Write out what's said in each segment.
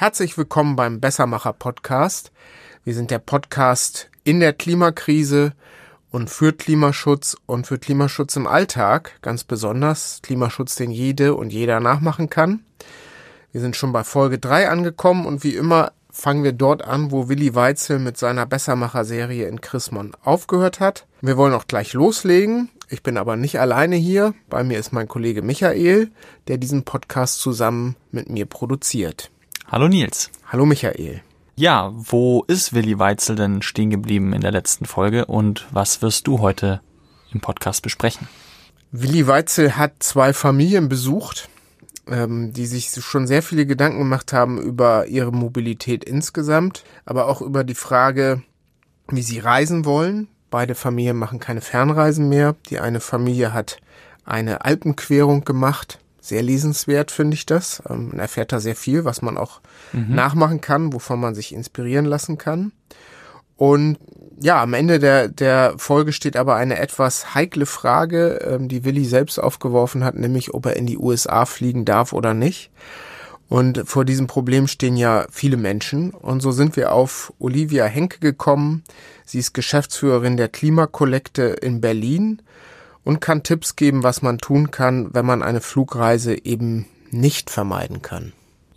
Herzlich willkommen beim Bessermacher Podcast. Wir sind der Podcast in der Klimakrise und für Klimaschutz und für Klimaschutz im Alltag, ganz besonders Klimaschutz, den jede und jeder nachmachen kann. Wir sind schon bei Folge 3 angekommen und wie immer fangen wir dort an, wo Willi Weitzel mit seiner Bessermacher-Serie in Chrismon aufgehört hat. Wir wollen auch gleich loslegen. Ich bin aber nicht alleine hier. Bei mir ist mein Kollege Michael, der diesen Podcast zusammen mit mir produziert. Hallo Nils. Hallo Michael. Ja, wo ist Willi Weitzel denn stehen geblieben in der letzten Folge und was wirst du heute im Podcast besprechen? Willi Weitzel hat zwei Familien besucht, ähm, die sich schon sehr viele Gedanken gemacht haben über ihre Mobilität insgesamt, aber auch über die Frage, wie sie reisen wollen, Beide Familien machen keine Fernreisen mehr. Die eine Familie hat eine Alpenquerung gemacht. Sehr lesenswert finde ich das. Ähm, man erfährt da sehr viel, was man auch mhm. nachmachen kann, wovon man sich inspirieren lassen kann. Und ja, am Ende der, der Folge steht aber eine etwas heikle Frage, ähm, die Willi selbst aufgeworfen hat, nämlich ob er in die USA fliegen darf oder nicht. Und vor diesem Problem stehen ja viele Menschen. Und so sind wir auf Olivia Henke gekommen. Sie ist Geschäftsführerin der Klimakollekte in Berlin und kann Tipps geben, was man tun kann, wenn man eine Flugreise eben nicht vermeiden kann.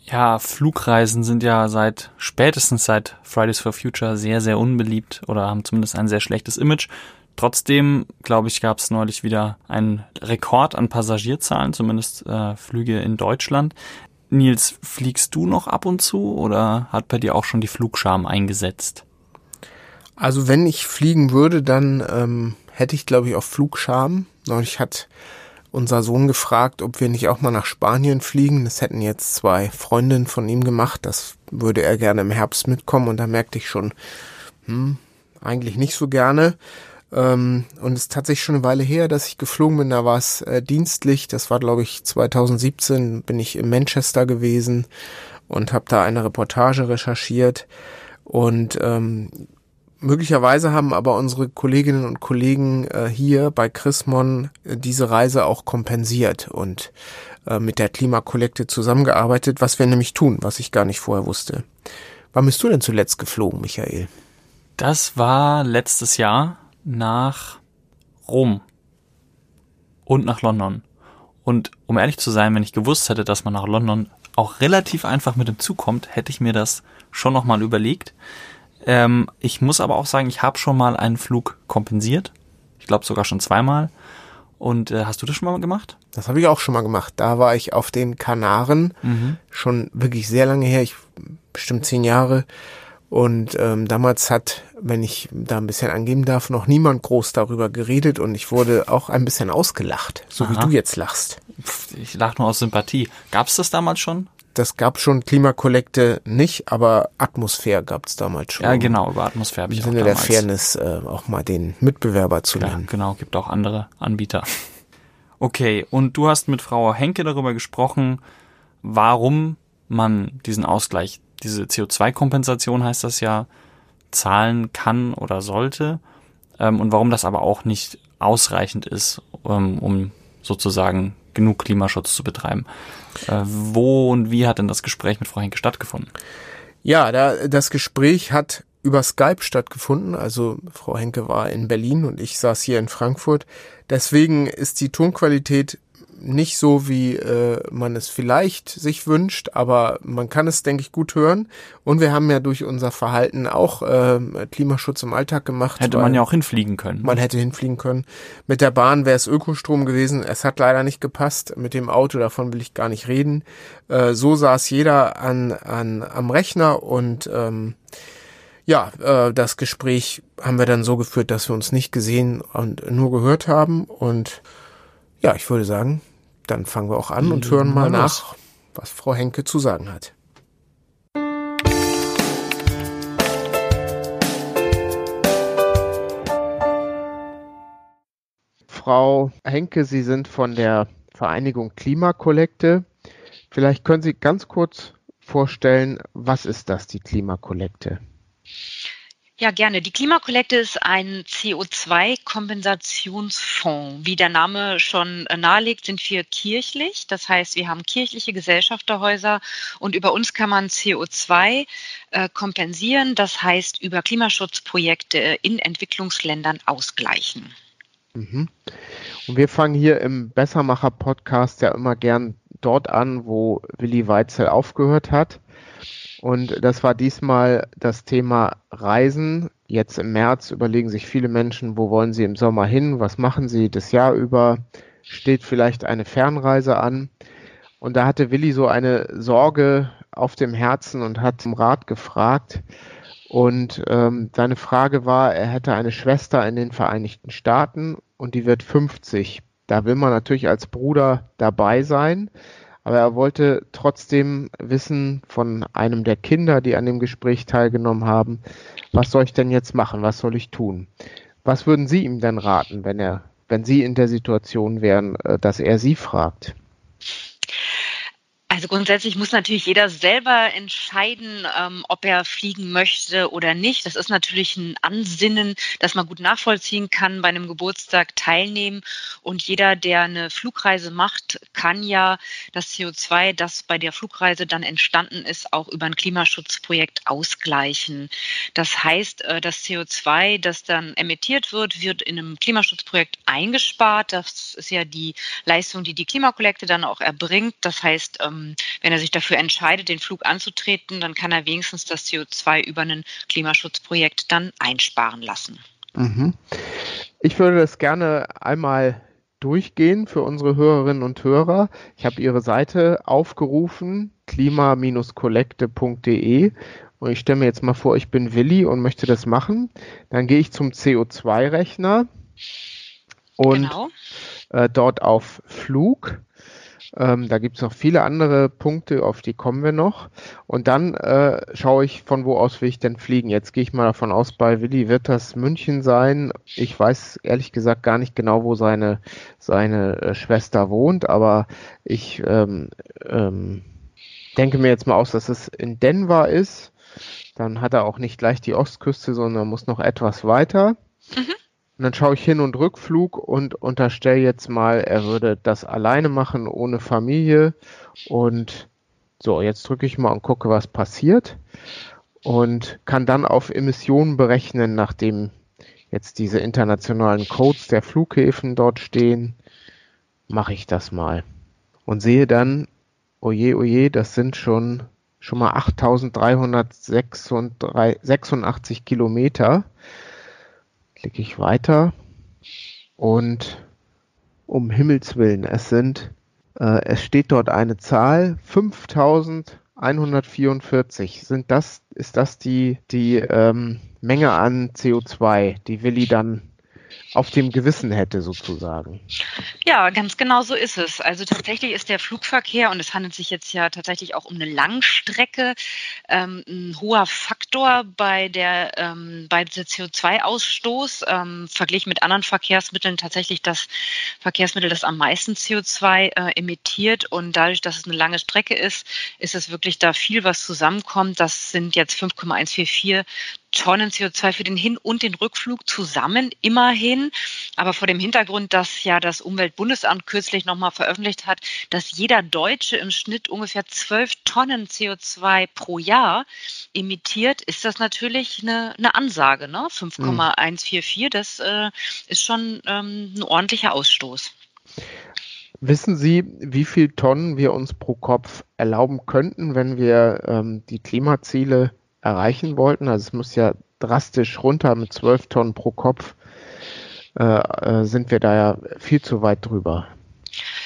Ja, Flugreisen sind ja seit spätestens seit Fridays for Future sehr, sehr unbeliebt oder haben zumindest ein sehr schlechtes Image. Trotzdem, glaube ich, gab es neulich wieder einen Rekord an Passagierzahlen, zumindest äh, Flüge in Deutschland. Nils, fliegst du noch ab und zu oder hat bei dir auch schon die Flugscham eingesetzt? Also wenn ich fliegen würde, dann ähm, hätte ich, glaube ich, auch Flugscham. Neulich hat unser Sohn gefragt, ob wir nicht auch mal nach Spanien fliegen. Das hätten jetzt zwei Freundinnen von ihm gemacht. Das würde er gerne im Herbst mitkommen. Und da merkte ich schon, hm, eigentlich nicht so gerne. Ähm, und es ist tatsächlich schon eine Weile her, dass ich geflogen bin. Da war es äh, dienstlich. Das war, glaube ich, 2017 bin ich in Manchester gewesen und habe da eine Reportage recherchiert. Und ähm, möglicherweise haben aber unsere Kolleginnen und Kollegen äh, hier bei Chrismon äh, diese Reise auch kompensiert und äh, mit der Klimakollekte zusammengearbeitet, was wir nämlich tun, was ich gar nicht vorher wusste. Wann bist du denn zuletzt geflogen, Michael? Das war letztes Jahr nach Rom und nach London. Und um ehrlich zu sein, wenn ich gewusst hätte, dass man nach London auch relativ einfach mit dem Zug kommt, hätte ich mir das schon nochmal überlegt. Ähm, ich muss aber auch sagen, ich habe schon mal einen Flug kompensiert. Ich glaube sogar schon zweimal. Und äh, hast du das schon mal gemacht? Das habe ich auch schon mal gemacht. Da war ich auf den Kanaren, mhm. schon wirklich sehr lange her, ich bestimmt zehn Jahre. Und ähm, damals hat, wenn ich da ein bisschen angeben darf, noch niemand groß darüber geredet und ich wurde auch ein bisschen ausgelacht, so Aha. wie du jetzt lachst. Ich lach nur aus Sympathie. Gab es das damals schon? Das gab schon Klimakollekte nicht, aber Atmosphäre gab es damals schon. Ja, genau, über Atmosphäre habe ich Im Sinne der Fairness äh, auch mal den Mitbewerber zu ja, nennen. Genau, gibt auch andere Anbieter. Okay, und du hast mit Frau Henke darüber gesprochen, warum man diesen Ausgleich diese CO2-Kompensation heißt das ja, zahlen kann oder sollte ähm, und warum das aber auch nicht ausreichend ist, ähm, um sozusagen genug Klimaschutz zu betreiben. Äh, wo und wie hat denn das Gespräch mit Frau Henke stattgefunden? Ja, da, das Gespräch hat über Skype stattgefunden. Also Frau Henke war in Berlin und ich saß hier in Frankfurt. Deswegen ist die Tonqualität nicht so, wie äh, man es vielleicht sich wünscht, aber man kann es, denke ich, gut hören. Und wir haben ja durch unser Verhalten auch äh, Klimaschutz im Alltag gemacht. Hätte man ja auch hinfliegen können. Man hätte hinfliegen können. Mit der Bahn wäre es Ökostrom gewesen. Es hat leider nicht gepasst. Mit dem Auto, davon will ich gar nicht reden. Äh, so saß jeder an, an, am Rechner und ähm, ja, äh, das Gespräch haben wir dann so geführt, dass wir uns nicht gesehen und nur gehört haben. Und ja, ich würde sagen, dann fangen wir auch an und hören mal nach, was Frau Henke zu sagen hat. Frau Henke, Sie sind von der Vereinigung Klimakollekte. Vielleicht können Sie ganz kurz vorstellen, was ist das, die Klimakollekte? Ja, gerne. Die Klimakollekte ist ein CO2-Kompensationsfonds. Wie der Name schon nahelegt, sind wir kirchlich. Das heißt, wir haben kirchliche Gesellschafterhäuser und über uns kann man CO2 äh, kompensieren. Das heißt, über Klimaschutzprojekte in Entwicklungsländern ausgleichen. Mhm. Und wir fangen hier im Bessermacher-Podcast ja immer gern dort an, wo Willi Weitzel aufgehört hat. Und das war diesmal das Thema Reisen. Jetzt im März überlegen sich viele Menschen, wo wollen sie im Sommer hin, was machen sie das Jahr über, steht vielleicht eine Fernreise an. Und da hatte Willi so eine Sorge auf dem Herzen und hat um Rat gefragt. Und ähm, seine Frage war, er hätte eine Schwester in den Vereinigten Staaten und die wird 50. Da will man natürlich als Bruder dabei sein. Aber er wollte trotzdem wissen von einem der Kinder, die an dem Gespräch teilgenommen haben, was soll ich denn jetzt machen? Was soll ich tun? Was würden Sie ihm denn raten, wenn er, wenn Sie in der Situation wären, äh, dass er Sie fragt? Also grundsätzlich muss natürlich jeder selber entscheiden, ähm, ob er fliegen möchte oder nicht. Das ist natürlich ein Ansinnen, das man gut nachvollziehen kann, bei einem Geburtstag teilnehmen. Und jeder, der eine Flugreise macht, kann ja das CO2, das bei der Flugreise dann entstanden ist, auch über ein Klimaschutzprojekt ausgleichen. Das heißt, äh, das CO2, das dann emittiert wird, wird in einem Klimaschutzprojekt eingespart. Das ist ja die Leistung, die die Klimakollekte dann auch erbringt. Das heißt, ähm, ähm, wenn er sich dafür entscheidet, den Flug anzutreten, dann kann er wenigstens das CO2 über ein Klimaschutzprojekt dann einsparen lassen. Mhm. Ich würde das gerne einmal durchgehen für unsere Hörerinnen und Hörer. Ich habe Ihre Seite aufgerufen, klima-kollekte.de und ich stelle mir jetzt mal vor, ich bin Willi und möchte das machen. Dann gehe ich zum CO2-Rechner und genau. äh, dort auf Flug ähm, da gibt es noch viele andere Punkte, auf die kommen wir noch. Und dann äh, schaue ich, von wo aus will ich denn fliegen. Jetzt gehe ich mal davon aus, bei Willi wird das München sein. Ich weiß ehrlich gesagt gar nicht genau, wo seine, seine äh, Schwester wohnt, aber ich ähm, ähm, denke mir jetzt mal aus, dass es in Denver ist. Dann hat er auch nicht gleich die Ostküste, sondern muss noch etwas weiter. Mhm. Und dann schaue ich Hin- und Rückflug und unterstelle jetzt mal, er würde das alleine machen, ohne Familie. Und so, jetzt drücke ich mal und gucke, was passiert. Und kann dann auf Emissionen berechnen, nachdem jetzt diese internationalen Codes der Flughäfen dort stehen. Mache ich das mal. Und sehe dann, oje, oje, das sind schon, schon mal 8386 Kilometer klicke ich weiter und um Himmels Willen, es sind, äh, es steht dort eine Zahl, 5144. Sind das, ist das die, die ähm, Menge an CO2, die Willi dann auf dem Gewissen hätte, sozusagen. Ja, ganz genau so ist es. Also tatsächlich ist der Flugverkehr, und es handelt sich jetzt ja tatsächlich auch um eine Langstrecke, ähm, ein hoher Faktor bei der, ähm, bei der CO2-Ausstoß, ähm, verglichen mit anderen Verkehrsmitteln tatsächlich das Verkehrsmittel, das am meisten CO2 äh, emittiert. Und dadurch, dass es eine lange Strecke ist, ist es wirklich da viel, was zusammenkommt. Das sind jetzt 5,144 Tonnen CO2 für den Hin- und den Rückflug zusammen, immerhin. Aber vor dem Hintergrund, dass ja das Umweltbundesamt kürzlich nochmal veröffentlicht hat, dass jeder Deutsche im Schnitt ungefähr 12 Tonnen CO2 pro Jahr emittiert, ist das natürlich eine, eine Ansage. Ne? 5,144, das äh, ist schon ähm, ein ordentlicher Ausstoß. Wissen Sie, wie viel Tonnen wir uns pro Kopf erlauben könnten, wenn wir ähm, die Klimaziele erreichen wollten. Also es muss ja drastisch runter mit 12 Tonnen pro Kopf. Äh, äh, sind wir da ja viel zu weit drüber.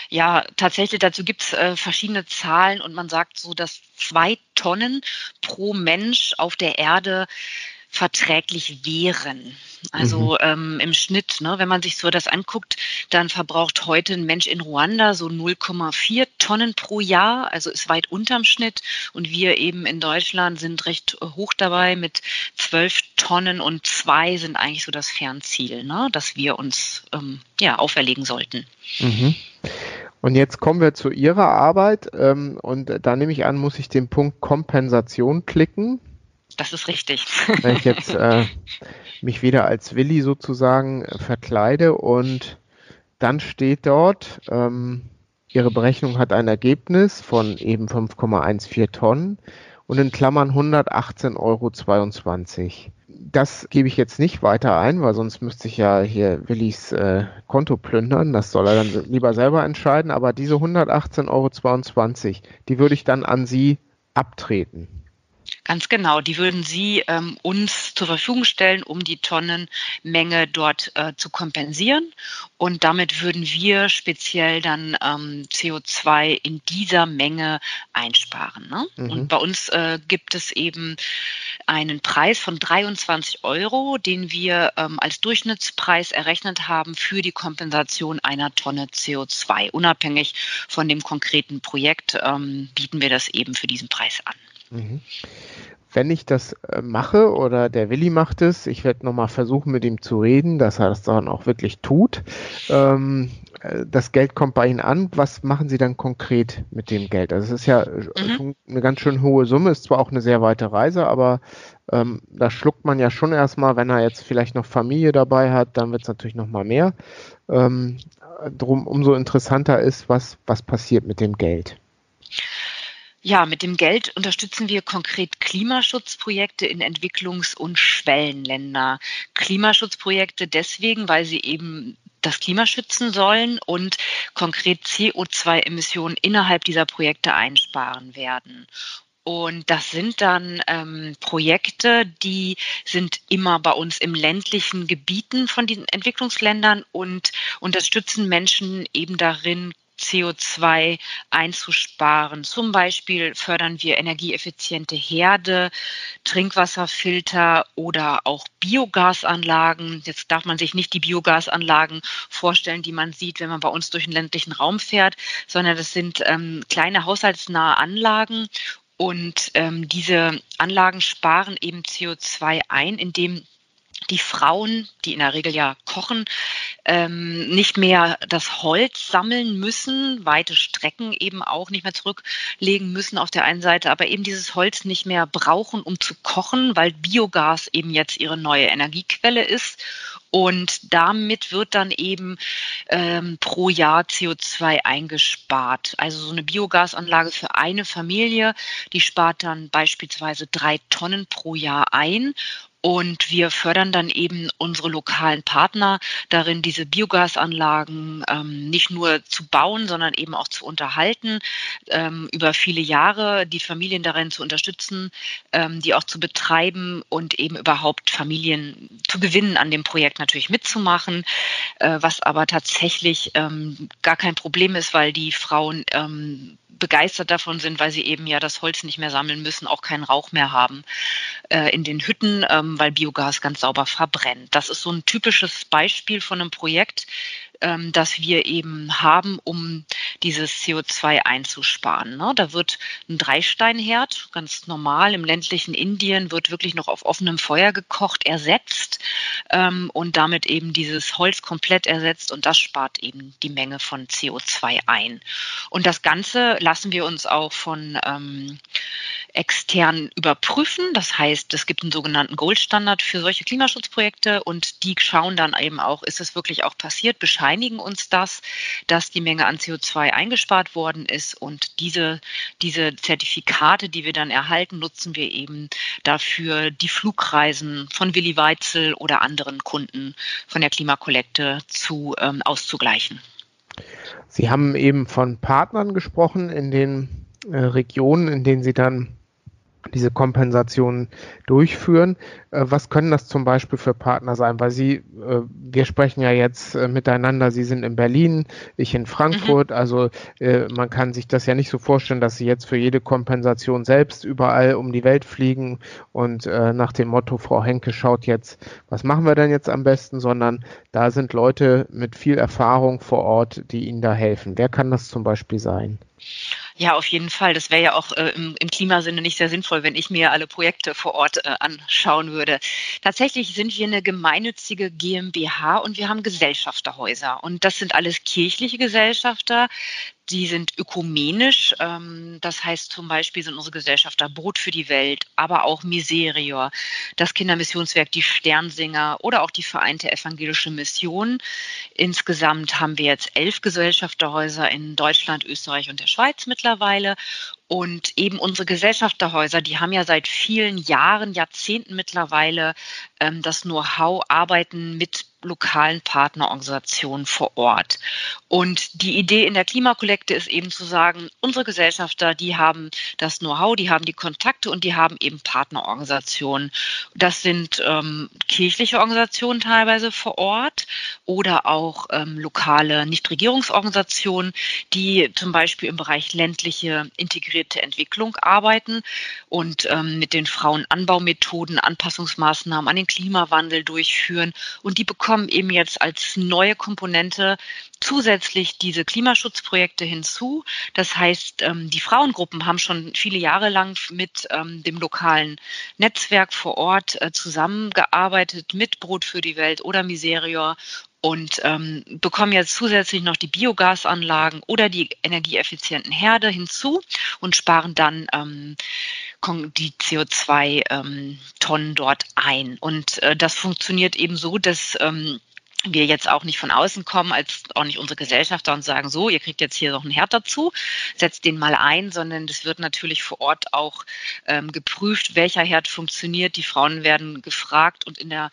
Ja, tatsächlich, dazu gibt es äh, verschiedene Zahlen und man sagt so, dass zwei Tonnen pro Mensch auf der Erde verträglich wären. Also mhm. ähm, im Schnitt, ne, wenn man sich so das anguckt, dann verbraucht heute ein Mensch in Ruanda so 0,4 Tonnen pro Jahr, also ist weit unterm Schnitt. Und wir eben in Deutschland sind recht hoch dabei mit 12 Tonnen und zwei sind eigentlich so das Fernziel, ne, das wir uns ähm, ja auferlegen sollten. Mhm. Und jetzt kommen wir zu Ihrer Arbeit ähm, und da nehme ich an, muss ich den Punkt Kompensation klicken. Das ist richtig. Wenn ich jetzt äh, mich wieder als Willi sozusagen äh, verkleide und dann steht dort, ähm, Ihre Berechnung hat ein Ergebnis von eben 5,14 Tonnen und in Klammern 118,22 Euro. Das gebe ich jetzt nicht weiter ein, weil sonst müsste ich ja hier Willis äh, Konto plündern. Das soll er dann lieber selber entscheiden. Aber diese 118,22 Euro, die würde ich dann an Sie abtreten. Ganz genau, die würden Sie ähm, uns zur Verfügung stellen, um die Tonnenmenge dort äh, zu kompensieren. Und damit würden wir speziell dann ähm, CO2 in dieser Menge einsparen. Ne? Mhm. Und bei uns äh, gibt es eben einen Preis von 23 Euro, den wir ähm, als Durchschnittspreis errechnet haben für die Kompensation einer Tonne CO2. Unabhängig von dem konkreten Projekt ähm, bieten wir das eben für diesen Preis an. Mhm wenn ich das äh, mache oder der Willi macht es, ich werde nochmal versuchen, mit ihm zu reden, dass er das dann auch wirklich tut. Ähm, äh, das Geld kommt bei Ihnen an. Was machen Sie dann konkret mit dem Geld? Also es ist ja äh, mhm. eine ganz schön hohe Summe, ist zwar auch eine sehr weite Reise, aber ähm, da schluckt man ja schon erstmal, wenn er jetzt vielleicht noch Familie dabei hat, dann wird es natürlich nochmal mehr. Ähm, drum umso interessanter ist, was, was passiert mit dem Geld. Ja, mit dem Geld unterstützen wir konkret Klimaschutzprojekte in Entwicklungs- und Schwellenländer. Klimaschutzprojekte deswegen, weil sie eben das Klima schützen sollen und konkret CO2-Emissionen innerhalb dieser Projekte einsparen werden. Und das sind dann ähm, Projekte, die sind immer bei uns im ländlichen Gebieten von den Entwicklungsländern und unterstützen Menschen eben darin, CO2 einzusparen. Zum Beispiel fördern wir energieeffiziente Herde, Trinkwasserfilter oder auch Biogasanlagen. Jetzt darf man sich nicht die Biogasanlagen vorstellen, die man sieht, wenn man bei uns durch den ländlichen Raum fährt, sondern das sind ähm, kleine haushaltsnahe Anlagen. Und ähm, diese Anlagen sparen eben CO2 ein, indem die Frauen, die in der Regel ja kochen, ähm, nicht mehr das Holz sammeln müssen, weite Strecken eben auch nicht mehr zurücklegen müssen auf der einen Seite, aber eben dieses Holz nicht mehr brauchen, um zu kochen, weil Biogas eben jetzt ihre neue Energiequelle ist. Und damit wird dann eben ähm, pro Jahr CO2 eingespart. Also so eine Biogasanlage für eine Familie, die spart dann beispielsweise drei Tonnen pro Jahr ein. Und wir fördern dann eben unsere lokalen Partner darin, diese Biogasanlagen ähm, nicht nur zu bauen, sondern eben auch zu unterhalten, ähm, über viele Jahre die Familien darin zu unterstützen, ähm, die auch zu betreiben und eben überhaupt Familien zu gewinnen, an dem Projekt natürlich mitzumachen, äh, was aber tatsächlich ähm, gar kein Problem ist, weil die Frauen ähm, begeistert davon sind, weil sie eben ja das Holz nicht mehr sammeln müssen, auch keinen Rauch mehr haben äh, in den Hütten, ähm, weil Biogas ganz sauber verbrennt. Das ist so ein typisches Beispiel von einem Projekt, ähm, das wir eben haben, um dieses CO2 einzusparen. Ne? Da wird ein Dreisteinherd, ganz normal im ländlichen Indien, wird wirklich noch auf offenem Feuer gekocht, ersetzt ähm, und damit eben dieses Holz komplett ersetzt und das spart eben die Menge von CO2 ein. Und das Ganze lassen wir uns auch von ähm, extern überprüfen. Das heißt, es gibt einen sogenannten Goldstandard für solche Klimaschutzprojekte und die schauen dann eben auch, ist es wirklich auch passiert, bescheinigen uns das, dass die Menge an CO2 eingespart worden ist und diese, diese Zertifikate, die wir dann erhalten, nutzen wir eben dafür, die Flugreisen von Willi Weitzel oder anderen Kunden von der Klimakollekte zu ähm, auszugleichen. Sie haben eben von Partnern gesprochen in den äh, Regionen, in denen Sie dann diese Kompensation durchführen. Äh, was können das zum Beispiel für Partner sein? Weil Sie, äh, wir sprechen ja jetzt äh, miteinander, Sie sind in Berlin, ich in Frankfurt, mhm. also man kann sich das ja nicht so vorstellen, dass Sie jetzt für jede Kompensation selbst überall um die Welt fliegen und nach dem Motto, Frau Henke schaut jetzt, was machen wir denn jetzt am besten, sondern da sind Leute mit viel Erfahrung vor Ort, die Ihnen da helfen. Wer kann das zum Beispiel sein? Ja, auf jeden Fall. Das wäre ja auch äh, im, im, Klimasinne nicht sehr sinnvoll, wenn ich mir alle Projekte vor Ort äh, anschauen würde. Tatsächlich sind wir eine gemeinnützige GmbH und wir haben Gesellschafterhäuser. Und das sind alles kirchliche Gesellschafter, die sind ökumenisch. Ähm, das heißt zum Beispiel sind unsere Gesellschafter Brot für die Welt, aber auch Miserior, das Kindermissionswerk Die Sternsinger oder auch die Vereinte Evangelische Mission. Insgesamt haben wir jetzt elf Gesellschafterhäuser in Deutschland, Österreich und der Schweiz mittlerweile. Und eben unsere Gesellschafterhäuser, die haben ja seit vielen Jahren, Jahrzehnten mittlerweile ähm, das Know-how, arbeiten mit lokalen Partnerorganisationen vor Ort. Und die Idee in der Klimakollekte ist eben zu sagen, unsere Gesellschafter, die haben das Know-how, die haben die Kontakte und die haben eben Partnerorganisationen. Das sind ähm, kirchliche Organisationen teilweise vor Ort oder auch ähm, lokale Nichtregierungsorganisationen, die zum Beispiel im Bereich ländliche integrierte Entwicklung arbeiten und ähm, mit den Frauen Anbaumethoden, Anpassungsmaßnahmen an den Klimawandel durchführen. Und die bekommen kommen eben jetzt als neue Komponente zusätzlich diese Klimaschutzprojekte hinzu. Das heißt, ähm, die Frauengruppen haben schon viele Jahre lang mit ähm, dem lokalen Netzwerk vor Ort äh, zusammengearbeitet, mit Brot für die Welt oder Miserior und ähm, bekommen jetzt zusätzlich noch die Biogasanlagen oder die energieeffizienten Herde hinzu und sparen dann ähm, die CO2-Tonnen ähm, dort ein. Und äh, das funktioniert eben so, dass ähm, wir jetzt auch nicht von außen kommen, als auch nicht unsere Gesellschafter und sagen, so, ihr kriegt jetzt hier noch einen Herd dazu, setzt den mal ein, sondern das wird natürlich vor Ort auch ähm, geprüft, welcher Herd funktioniert. Die Frauen werden gefragt und in der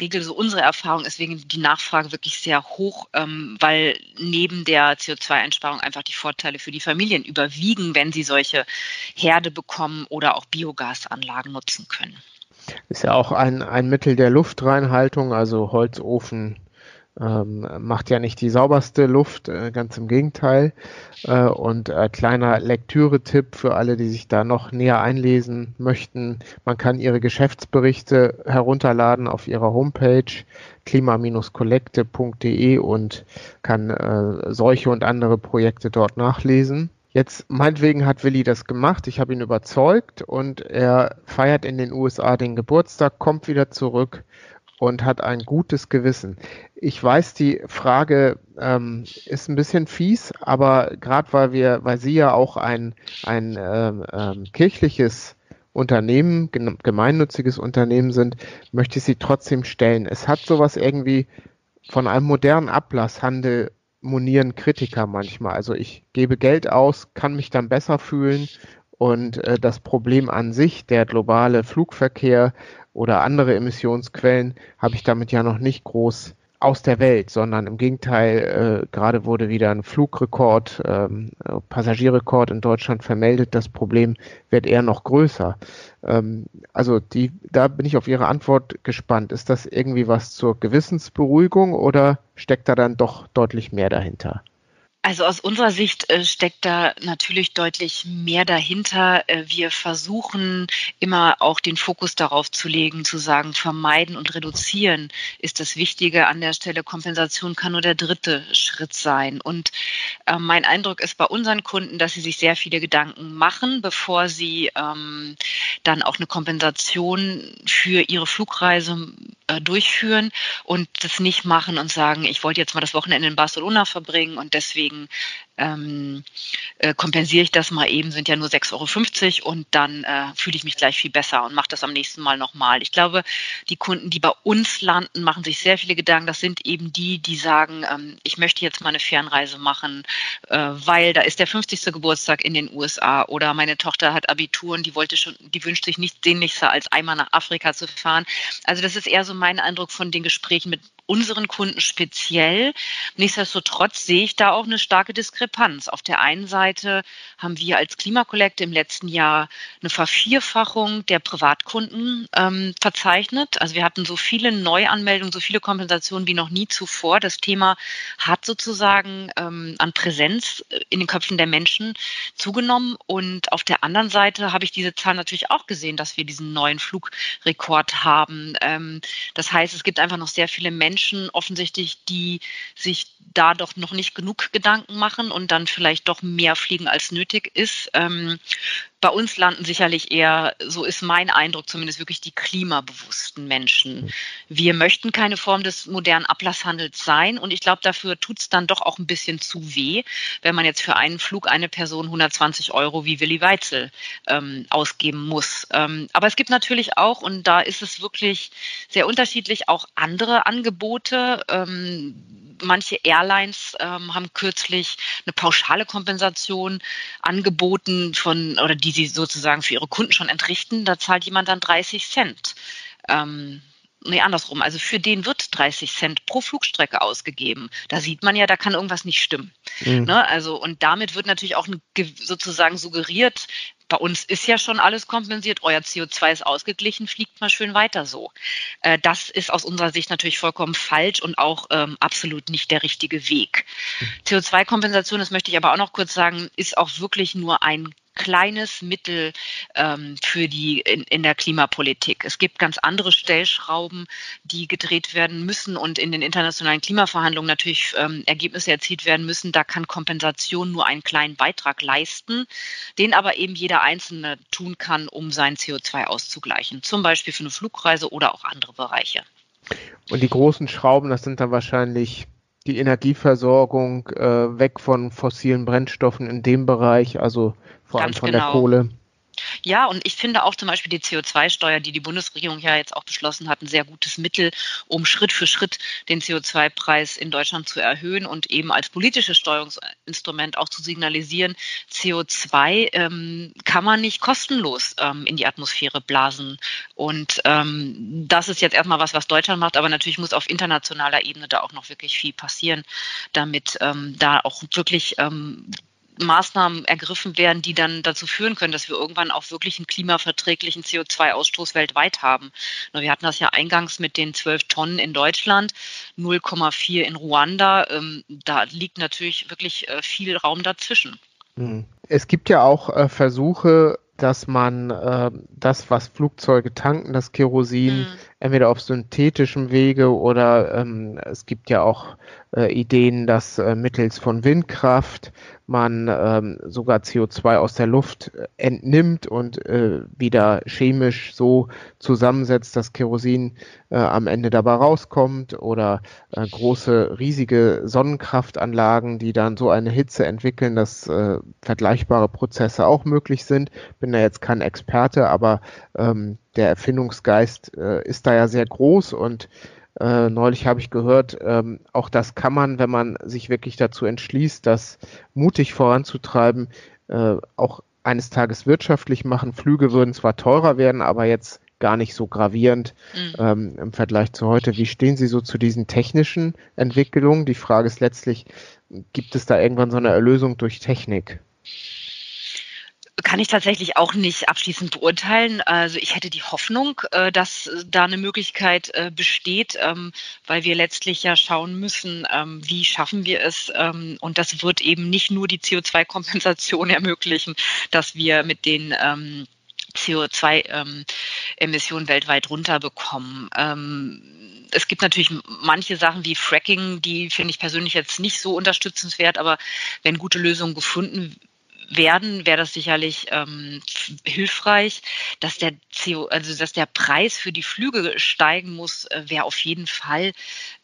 Regel so unsere Erfahrung ist wegen die Nachfrage wirklich sehr hoch, ähm, weil neben der CO2-Einsparung einfach die Vorteile für die Familien überwiegen, wenn sie solche Herde bekommen oder auch Biogasanlagen nutzen können. Ist ja auch ein, ein Mittel der Luftreinhaltung, also Holzofen ähm, macht ja nicht die sauberste Luft, äh, ganz im Gegenteil. Äh, und äh, kleiner Lektüre-Tipp für alle, die sich da noch näher einlesen möchten. Man kann ihre Geschäftsberichte herunterladen auf ihrer Homepage klima-kollekte.de und kann äh, solche und andere Projekte dort nachlesen. Jetzt meinetwegen hat Willi das gemacht, ich habe ihn überzeugt und er feiert in den USA den Geburtstag, kommt wieder zurück und hat ein gutes Gewissen. Ich weiß, die Frage ähm, ist ein bisschen fies, aber gerade weil wir, weil Sie ja auch ein, ein ähm, ähm, kirchliches Unternehmen, gemeinnütziges Unternehmen sind, möchte ich sie trotzdem stellen. Es hat sowas irgendwie von einem modernen Ablasshandel monieren Kritiker manchmal. Also ich gebe Geld aus, kann mich dann besser fühlen und äh, das Problem an sich, der globale Flugverkehr oder andere Emissionsquellen, habe ich damit ja noch nicht groß aus der Welt, sondern im Gegenteil, äh, gerade wurde wieder ein Flugrekord, ähm, Passagierrekord in Deutschland vermeldet. Das Problem wird eher noch größer. Ähm, also die, da bin ich auf Ihre Antwort gespannt. Ist das irgendwie was zur Gewissensberuhigung oder steckt da dann doch deutlich mehr dahinter? Also aus unserer Sicht äh, steckt da natürlich deutlich mehr dahinter. Äh, wir versuchen immer auch den Fokus darauf zu legen, zu sagen, vermeiden und reduzieren ist das Wichtige an der Stelle. Kompensation kann nur der dritte Schritt sein. Und äh, mein Eindruck ist bei unseren Kunden, dass sie sich sehr viele Gedanken machen, bevor sie ähm, dann auch eine Kompensation für ihre Flugreise äh, durchführen und das nicht machen und sagen, ich wollte jetzt mal das Wochenende in Barcelona verbringen und deswegen ähm, äh, kompensiere ich das mal eben, sind ja nur 6,50 Euro und dann äh, fühle ich mich gleich viel besser und mache das am nächsten Mal nochmal. Ich glaube, die Kunden, die bei uns landen, machen sich sehr viele Gedanken. Das sind eben die, die sagen, ähm, ich möchte jetzt mal eine Fernreise machen, äh, weil da ist der 50. Geburtstag in den USA oder meine Tochter hat Abitur und die wollte schon, die wünscht sich nichts sehnlichster als einmal nach Afrika zu fahren. Also das ist eher so mein Eindruck von den Gesprächen mit unseren Kunden speziell. Nichtsdestotrotz sehe ich da auch eine starke Diskrepanz. Auf der einen Seite haben wir als Klimakollekte im letzten Jahr eine Vervierfachung der Privatkunden ähm, verzeichnet. Also wir hatten so viele Neuanmeldungen, so viele Kompensationen wie noch nie zuvor. Das Thema hat sozusagen ähm, an Präsenz in den Köpfen der Menschen zugenommen. Und auf der anderen Seite habe ich diese Zahl natürlich auch gesehen, dass wir diesen neuen Flugrekord haben. Ähm, das heißt, es gibt einfach noch sehr viele Menschen, Menschen offensichtlich, die sich da doch noch nicht genug Gedanken machen und dann vielleicht doch mehr fliegen als nötig ist. Ähm, bei uns landen sicherlich eher, so ist mein Eindruck zumindest, wirklich die klimabewussten Menschen. Wir möchten keine Form des modernen Ablasshandels sein und ich glaube, dafür tut es dann doch auch ein bisschen zu weh, wenn man jetzt für einen Flug eine Person 120 Euro wie Willi Weitzel ähm, ausgeben muss. Ähm, aber es gibt natürlich auch, und da ist es wirklich sehr unterschiedlich, auch andere Angebote. Ähm, manche Airlines ähm, haben kürzlich eine pauschale Kompensation angeboten von oder die sie sozusagen für ihre Kunden schon entrichten. Da zahlt jemand dann 30 Cent. Ähm, nee, andersrum. Also für den wird 30 Cent pro Flugstrecke ausgegeben. Da sieht man ja, da kann irgendwas nicht stimmen. Mhm. Ne? Also, und damit wird natürlich auch sozusagen suggeriert, bei uns ist ja schon alles kompensiert, euer CO2 ist ausgeglichen, fliegt mal schön weiter so. Äh, das ist aus unserer Sicht natürlich vollkommen falsch und auch ähm, absolut nicht der richtige Weg. Mhm. CO2-Kompensation, das möchte ich aber auch noch kurz sagen, ist auch wirklich nur ein kleines Mittel ähm, für die in, in der Klimapolitik. Es gibt ganz andere Stellschrauben, die gedreht werden müssen und in den internationalen Klimaverhandlungen natürlich ähm, Ergebnisse erzielt werden müssen. Da kann Kompensation nur einen kleinen Beitrag leisten, den aber eben jeder Einzelne tun kann, um sein CO2 auszugleichen. Zum Beispiel für eine Flugreise oder auch andere Bereiche. Und die großen Schrauben, das sind dann wahrscheinlich die Energieversorgung äh, weg von fossilen Brennstoffen in dem Bereich, also vor allem von genau. der Kohle. Ja, und ich finde auch zum Beispiel die CO2-Steuer, die die Bundesregierung ja jetzt auch beschlossen hat, ein sehr gutes Mittel, um Schritt für Schritt den CO2-Preis in Deutschland zu erhöhen und eben als politisches Steuerungsinstrument auch zu signalisieren, CO2 ähm, kann man nicht kostenlos ähm, in die Atmosphäre blasen. Und ähm, das ist jetzt erstmal was, was Deutschland macht, aber natürlich muss auf internationaler Ebene da auch noch wirklich viel passieren, damit ähm, da auch wirklich ähm, Maßnahmen ergriffen werden, die dann dazu führen können, dass wir irgendwann auch wirklich einen klimaverträglichen CO2-Ausstoß weltweit haben. Wir hatten das ja eingangs mit den 12 Tonnen in Deutschland, 0,4 in Ruanda. Ähm, da liegt natürlich wirklich äh, viel Raum dazwischen. Hm. Es gibt ja auch äh, Versuche, dass man äh, das, was Flugzeuge tanken, das Kerosin, mhm. Entweder auf synthetischem Wege oder ähm, es gibt ja auch äh, Ideen, dass äh, mittels von Windkraft man ähm, sogar CO2 aus der Luft äh, entnimmt und äh, wieder chemisch so zusammensetzt, dass Kerosin äh, am Ende dabei rauskommt oder äh, große, riesige Sonnenkraftanlagen, die dann so eine Hitze entwickeln, dass äh, vergleichbare Prozesse auch möglich sind. Bin da jetzt kein Experte, aber ähm, der Erfindungsgeist äh, ist da ja sehr groß und äh, neulich habe ich gehört, ähm, auch das kann man, wenn man sich wirklich dazu entschließt, das mutig voranzutreiben, äh, auch eines Tages wirtschaftlich machen. Flüge würden zwar teurer werden, aber jetzt gar nicht so gravierend mhm. ähm, im Vergleich zu heute. Wie stehen Sie so zu diesen technischen Entwicklungen? Die Frage ist letztlich, gibt es da irgendwann so eine Erlösung durch Technik? Kann ich tatsächlich auch nicht abschließend beurteilen. Also ich hätte die Hoffnung, äh, dass da eine Möglichkeit äh, besteht, ähm, weil wir letztlich ja schauen müssen, ähm, wie schaffen wir es. Ähm, und das wird eben nicht nur die CO2-Kompensation ermöglichen, dass wir mit den CO2-Emissionen weltweit runterbekommen. es gibt natürlich manche Sachen wie Fracking, die finde ich persönlich jetzt nicht so unterstützenswert, aber wenn gute Lösungen gefunden werden, wäre das sicherlich ähm, hilfreich. Dass der CO, also dass der Preis für die Flüge steigen muss, äh, wäre auf jeden Fall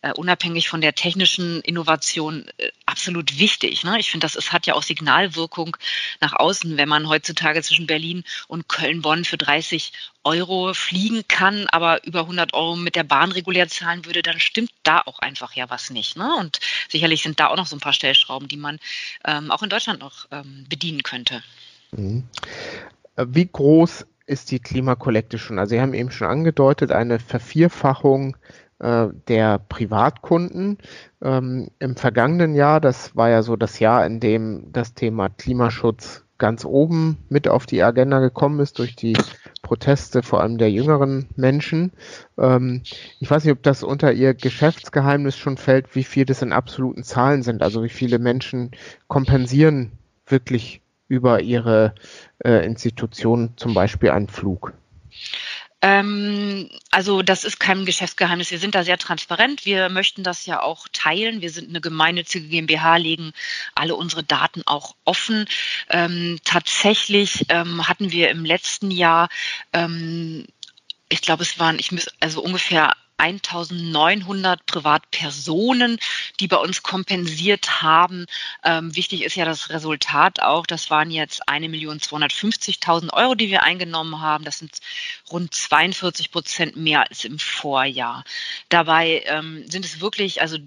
äh, unabhängig von der technischen Innovation äh, absolut wichtig. Ne? Ich finde, das ist, hat ja auch Signalwirkung nach außen, wenn man heutzutage zwischen Berlin und Köln-Bonn für 30 Euro fliegen kann, aber über 100 Euro mit der Bahn regulär zahlen würde, dann stimmt da auch einfach ja was nicht. Ne? Und sicherlich sind da auch noch so ein paar Stellschrauben, die man ähm, auch in Deutschland noch ähm, bedienen könnte. Mhm. Wie groß ist die Klimakollekte schon? Also Sie haben eben schon angedeutet, eine Vervierfachung äh, der Privatkunden. Ähm, Im vergangenen Jahr, das war ja so das Jahr, in dem das Thema Klimaschutz ganz oben mit auf die Agenda gekommen ist durch die Proteste vor allem der jüngeren Menschen. Ähm, ich weiß nicht, ob das unter Ihr Geschäftsgeheimnis schon fällt, wie viel das in absoluten Zahlen sind, also wie viele Menschen kompensieren wirklich über ihre äh, Institution zum Beispiel einen Flug. Ähm, also das ist kein Geschäftsgeheimnis. Wir sind da sehr transparent. Wir möchten das ja auch teilen. Wir sind eine gemeinnützige GmbH, legen alle unsere Daten auch offen. Ähm, tatsächlich ähm, hatten wir im letzten Jahr ähm, ich glaube, es waren, ich muss, also ungefähr 1900 Privatpersonen, die bei uns kompensiert haben. Ähm, wichtig ist ja das Resultat auch. Das waren jetzt 1.250.000 Euro, die wir eingenommen haben. Das sind rund 42 Prozent mehr als im Vorjahr. Dabei ähm, sind es wirklich, also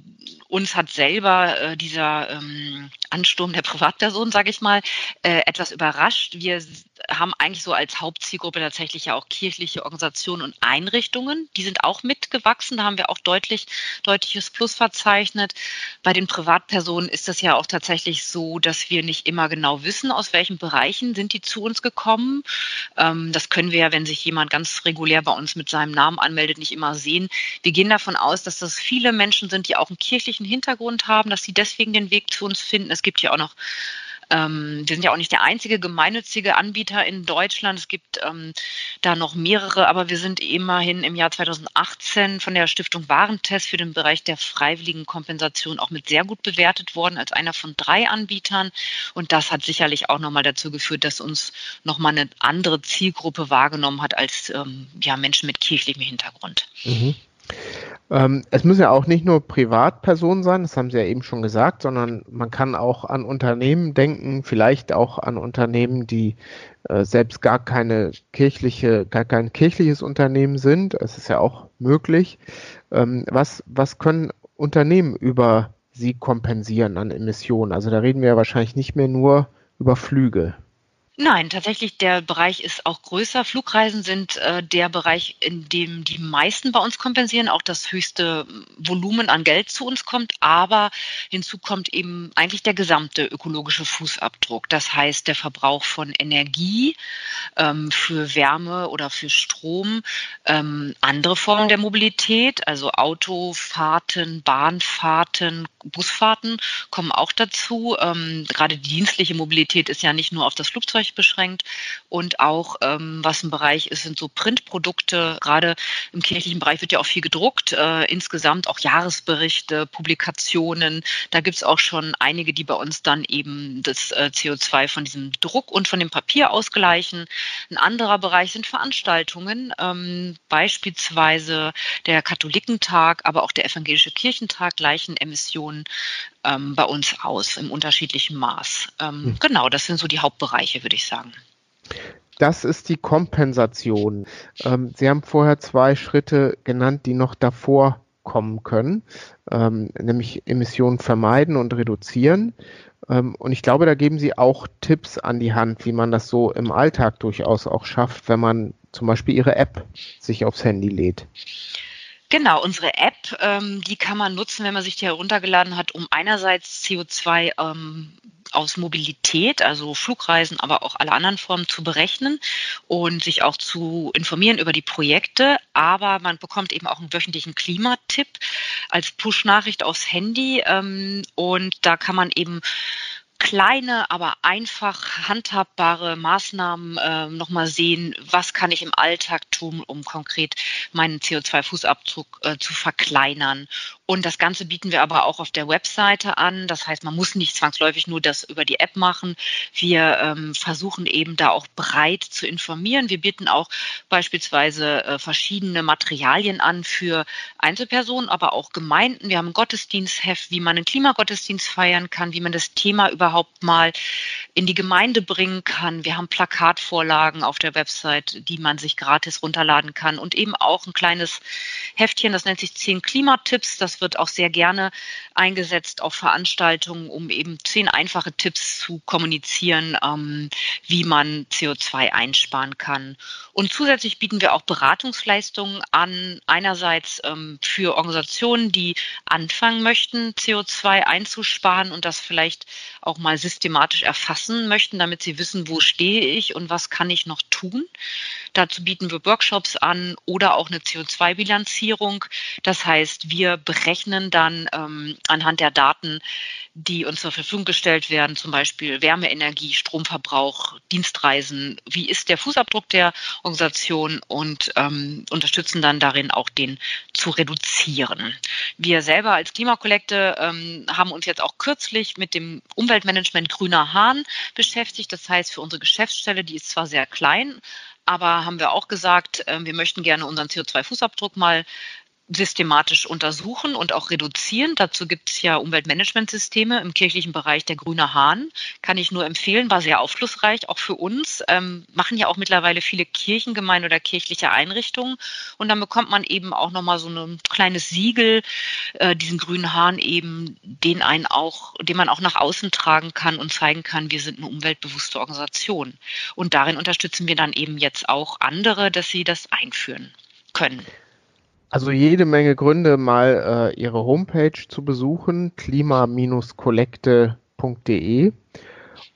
uns hat selber äh, dieser ähm, Ansturm der Privatpersonen, sage ich mal, äh, etwas überrascht. Wir haben eigentlich so als Hauptzielgruppe tatsächlich ja auch kirchliche Organisationen und Einrichtungen. Die sind auch mitgewachsen. Da haben wir auch deutlich, deutliches Plus verzeichnet. Bei den Privatpersonen ist es ja auch tatsächlich so, dass wir nicht immer genau wissen, aus welchen Bereichen sind die zu uns gekommen. Ähm, das können wir ja, wenn sich jemand ganz regulär bei uns mit seinem Namen anmeldet, nicht immer sehen. Wir gehen davon aus, dass das viele Menschen sind, die auch einen kirchlichen Hintergrund haben, dass sie deswegen den Weg zu uns finden. Es gibt ja auch noch ähm, wir sind ja auch nicht der einzige gemeinnützige Anbieter in Deutschland. Es gibt ähm, da noch mehrere, aber wir sind immerhin im Jahr 2018 von der Stiftung Warentest für den Bereich der freiwilligen Kompensation auch mit sehr gut bewertet worden als einer von drei Anbietern. Und das hat sicherlich auch nochmal dazu geführt, dass uns nochmal eine andere Zielgruppe wahrgenommen hat als ähm, ja, Menschen mit kirchlichem Hintergrund. Mhm. Ähm, es müssen ja auch nicht nur Privatpersonen sein, das haben Sie ja eben schon gesagt, sondern man kann auch an Unternehmen denken, vielleicht auch an Unternehmen, die äh, selbst gar keine kirchliche, gar kein kirchliches Unternehmen sind. Es ist ja auch möglich. Ähm, was, was können Unternehmen über Sie kompensieren an Emissionen? Also da reden wir ja wahrscheinlich nicht mehr nur über Flüge. Nein, tatsächlich, der Bereich ist auch größer. Flugreisen sind äh, der Bereich, in dem die meisten bei uns kompensieren, auch das höchste Volumen an Geld zu uns kommt. Aber hinzu kommt eben eigentlich der gesamte ökologische Fußabdruck. Das heißt, der Verbrauch von Energie ähm, für Wärme oder für Strom, ähm, andere Formen der Mobilität, also Autofahrten, Bahnfahrten, Busfahrten kommen auch dazu. Ähm, gerade die dienstliche Mobilität ist ja nicht nur auf das Flugzeug beschränkt und auch ähm, was ein Bereich ist, sind so Printprodukte. Gerade im kirchlichen Bereich wird ja auch viel gedruckt. Äh, insgesamt auch Jahresberichte, Publikationen. Da gibt es auch schon einige, die bei uns dann eben das äh, CO2 von diesem Druck und von dem Papier ausgleichen. Ein anderer Bereich sind Veranstaltungen, ähm, beispielsweise der Katholikentag, aber auch der Evangelische Kirchentag gleichen Emissionen ähm, bei uns aus im unterschiedlichen Maß. Ähm, hm. Genau, das sind so die Hauptbereiche, würde ich sagen. Das ist die Kompensation. Ähm, Sie haben vorher zwei Schritte genannt, die noch davor kommen können, ähm, nämlich Emissionen vermeiden und reduzieren. Ähm, und ich glaube, da geben Sie auch Tipps an die Hand, wie man das so im Alltag durchaus auch schafft, wenn man zum Beispiel Ihre App sich aufs Handy lädt. Genau, unsere App, ähm, die kann man nutzen, wenn man sich die heruntergeladen hat, um einerseits CO2 ähm, aus Mobilität, also Flugreisen, aber auch alle anderen Formen zu berechnen und sich auch zu informieren über die Projekte. Aber man bekommt eben auch einen wöchentlichen Klimatipp als Push-Nachricht aufs Handy ähm, und da kann man eben kleine, aber einfach handhabbare Maßnahmen äh, nochmal sehen, was kann ich im Alltag tun, um konkret meinen CO2-Fußabdruck äh, zu verkleinern. Und das Ganze bieten wir aber auch auf der Webseite an. Das heißt, man muss nicht zwangsläufig nur das über die App machen. Wir ähm, versuchen eben da auch breit zu informieren. Wir bieten auch beispielsweise äh, verschiedene Materialien an für Einzelpersonen, aber auch Gemeinden. Wir haben ein Gottesdienstheft, wie man einen Klimagottesdienst feiern kann, wie man das Thema überhaupt mal in die Gemeinde bringen kann. Wir haben Plakatvorlagen auf der Website, die man sich gratis runterladen kann und eben auch ein kleines Heftchen, das nennt sich 10 Klimatipps. Das wird auch sehr gerne eingesetzt auf Veranstaltungen, um eben zehn einfache Tipps zu kommunizieren, ähm, wie man CO2 einsparen kann. Und zusätzlich bieten wir auch Beratungsleistungen an, einerseits ähm, für Organisationen, die anfangen möchten, CO2 einzusparen und das vielleicht auch mal systematisch erfassen möchten, damit sie wissen, wo stehe ich und was kann ich noch tun. Dazu bieten wir Workshops an oder auch eine CO2-Bilanzierung. Das heißt, wir berechnen dann ähm, anhand der Daten, die uns zur Verfügung gestellt werden, zum Beispiel Wärmeenergie, Stromverbrauch, Dienstreisen. Wie ist der Fußabdruck der Organisation und ähm, unterstützen dann darin auch den zu reduzieren. Wir selber als Klimakollekte ähm, haben uns jetzt auch kürzlich mit dem Umweltmanagement Grüner Hahn beschäftigt. Das heißt, für unsere Geschäftsstelle, die ist zwar sehr klein, aber haben wir auch gesagt, äh, wir möchten gerne unseren CO2-Fußabdruck mal systematisch untersuchen und auch reduzieren. Dazu gibt es ja Umweltmanagementsysteme im kirchlichen Bereich der Grüne Hahn. Kann ich nur empfehlen, war sehr aufschlussreich, auch für uns. Ähm, machen ja auch mittlerweile viele Kirchengemeinden oder kirchliche Einrichtungen. Und dann bekommt man eben auch nochmal so ein kleines Siegel, äh, diesen grünen Hahn eben, den einen auch, den man auch nach außen tragen kann und zeigen kann, wir sind eine umweltbewusste Organisation. Und darin unterstützen wir dann eben jetzt auch andere, dass sie das einführen können. Also jede Menge Gründe, mal äh, ihre Homepage zu besuchen, klima-kollekte.de.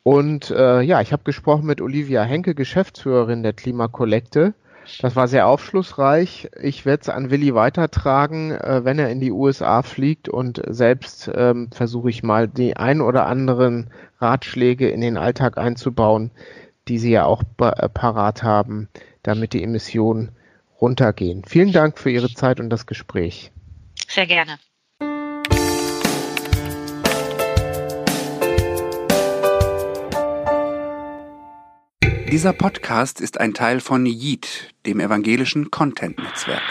Und äh, ja, ich habe gesprochen mit Olivia Henke, Geschäftsführerin der Klimakollekte. Das war sehr aufschlussreich. Ich werde es an Willi weitertragen, äh, wenn er in die USA fliegt und selbst ähm, versuche ich mal die ein oder anderen Ratschläge in den Alltag einzubauen, die Sie ja auch äh, parat haben, damit die Emissionen runtergehen. Vielen Dank für Ihre Zeit und das Gespräch. Sehr gerne. Dieser Podcast ist ein Teil von Yeet, dem evangelischen Content-Netzwerk.